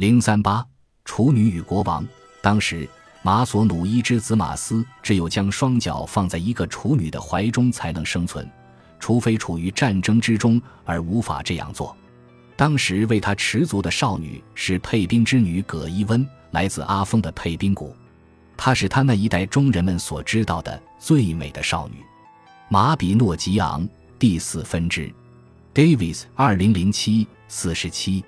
零三八处女与国王。当时马索努伊之子马斯只有将双脚放在一个处女的怀中才能生存，除非处于战争之中而无法这样做。当时为他持足的少女是佩兵之女葛伊温，来自阿峰的佩宾谷。她是他那一代中人们所知道的最美的少女。马比诺吉昂第四分支，Davis 二零零七四十七，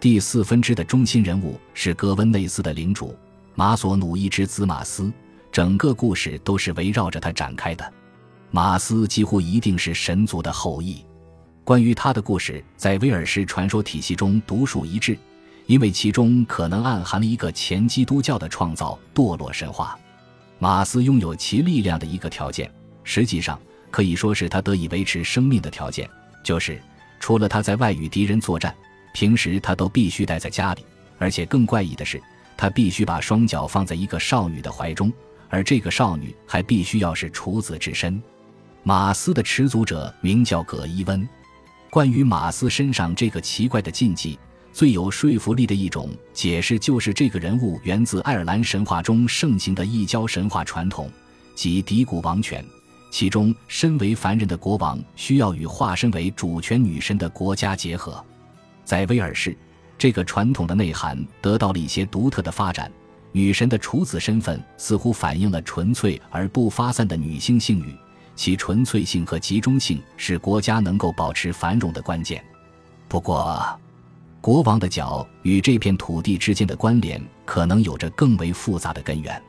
第四分支的中心人物是格温内斯的领主马索努伊之子马斯，整个故事都是围绕着他展开的。马斯几乎一定是神族的后裔。关于他的故事，在威尔士传说体系中独树一帜，因为其中可能暗含了一个前基督教的创造堕落神话。马斯拥有其力量的一个条件，实际上可以说是他得以维持生命的条件，就是除了他在外与敌人作战，平时他都必须待在家里。而且更怪异的是，他必须把双脚放在一个少女的怀中，而这个少女还必须要是处子之身。马斯的持足者名叫葛伊温。关于马斯身上这个奇怪的禁忌，最有说服力的一种解释就是这个人物源自爱尔兰神话中盛行的异教神话传统，即嫡古王权。其中，身为凡人的国王需要与化身为主权女神的国家结合。在威尔士，这个传统的内涵得到了一些独特的发展。女神的处子身份似乎反映了纯粹而不发散的女性性欲。其纯粹性和集中性是国家能够保持繁荣的关键。不过，国王的脚与这片土地之间的关联可能有着更为复杂的根源。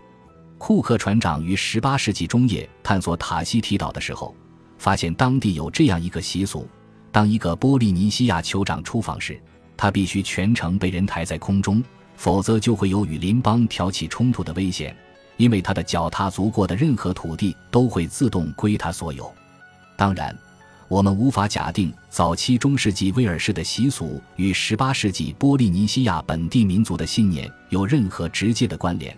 库克船长于18世纪中叶探索塔希提岛的时候，发现当地有这样一个习俗：当一个波利尼西亚酋长出访时，他必须全程被人抬在空中，否则就会有与邻邦挑起冲突的危险。因为他的脚踏足过的任何土地都会自动归他所有。当然，我们无法假定早期中世纪威尔士的习俗与18世纪波利尼西亚本地民族的信念有任何直接的关联。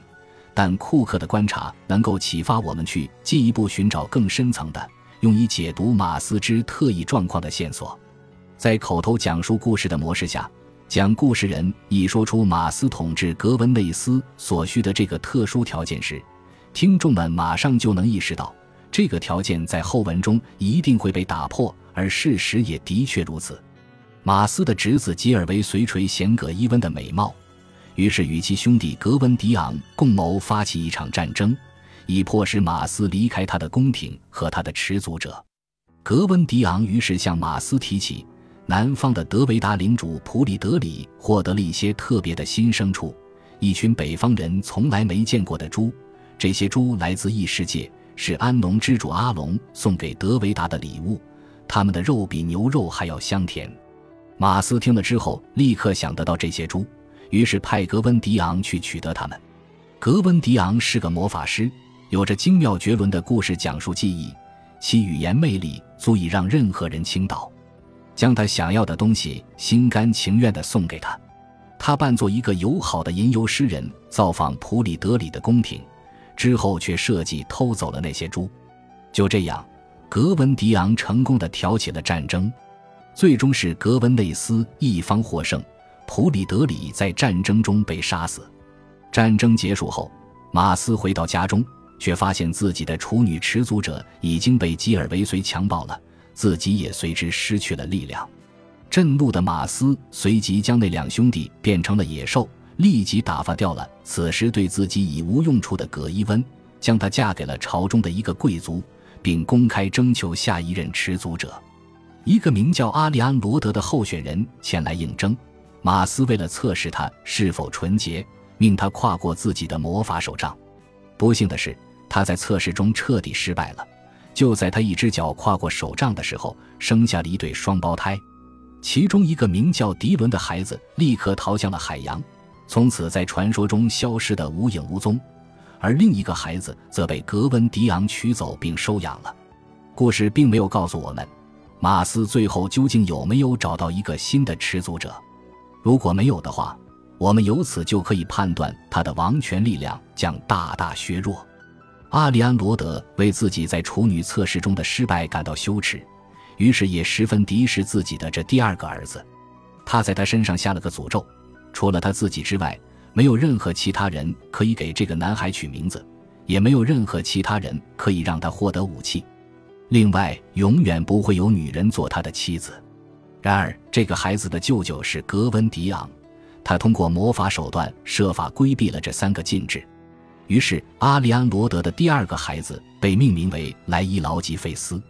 但库克的观察能够启发我们去进一步寻找更深层的、用以解读马斯之特异状况的线索。在口头讲述故事的模式下。讲故事人一说出马斯统治格温内斯所需的这个特殊条件时，听众们马上就能意识到，这个条件在后文中一定会被打破，而事实也的确如此。马斯的侄子吉尔维随垂贤葛伊温的美貌，于是与其兄弟格温迪昂共谋发起一场战争，以迫使马斯离开他的宫廷和他的持足者。格温迪昂于是向马斯提起。南方的德维达领主普里德里获得了一些特别的新牲畜，一群北方人从来没见过的猪。这些猪来自异世界，是安农之主阿龙送给德维达的礼物。他们的肉比牛肉还要香甜。马斯听了之后，立刻想得到这些猪，于是派格温迪昂去取得它们。格温迪昂是个魔法师，有着精妙绝伦的故事讲述技艺，其语言魅力足以让任何人倾倒。将他想要的东西心甘情愿地送给他，他扮作一个友好的吟游诗人，造访普里德里的宫廷，之后却设计偷走了那些猪。就这样，格文迪昂成功地挑起了战争，最终是格文内斯一方获胜，普里德里在战争中被杀死。战争结束后，马斯回到家中，却发现自己的处女持足者已经被基尔维随强暴了。自己也随之失去了力量，震怒的马斯随即将那两兄弟变成了野兽，立即打发掉了此时对自己已无用处的葛伊温，将她嫁给了朝中的一个贵族，并公开征求下一任持足者，一个名叫阿利安罗德的候选人前来应征。马斯为了测试他是否纯洁，命他跨过自己的魔法手杖。不幸的是，他在测试中彻底失败了。就在他一只脚跨过手杖的时候，生下了一对双胞胎，其中一个名叫迪伦的孩子立刻逃向了海洋，从此在传说中消失得无影无踪；而另一个孩子则被格温迪昂取走并收养了。故事并没有告诉我们，马斯最后究竟有没有找到一个新的持足者。如果没有的话，我们由此就可以判断他的王权力量将大大削弱。阿里安罗德为自己在处女测试中的失败感到羞耻，于是也十分敌视自己的这第二个儿子。他在他身上下了个诅咒：除了他自己之外，没有任何其他人可以给这个男孩取名字，也没有任何其他人可以让他获得武器。另外，永远不会有女人做他的妻子。然而，这个孩子的舅舅是格温迪昂，他通过魔法手段设法规避了这三个禁制。于是，阿利安罗德的第二个孩子被命名为莱伊劳吉费斯。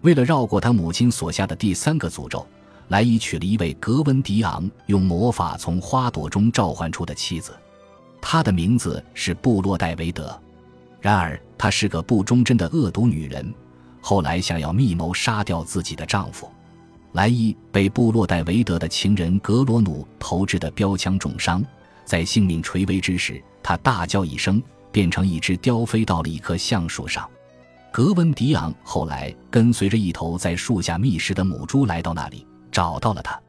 为了绕过他母亲所下的第三个诅咒，莱伊娶了一位格温迪昂用魔法从花朵中召唤出的妻子，她的名字是布洛戴维德。然而，她是个不忠贞的恶毒女人。后来想要密谋杀掉自己的丈夫，莱伊被布洛戴维德的情人格罗努投掷的标枪重伤，在性命垂危之时，他大叫一声，变成一只雕飞到了一棵橡树上。格温迪昂后来跟随着一头在树下觅食的母猪来到那里，找到了它。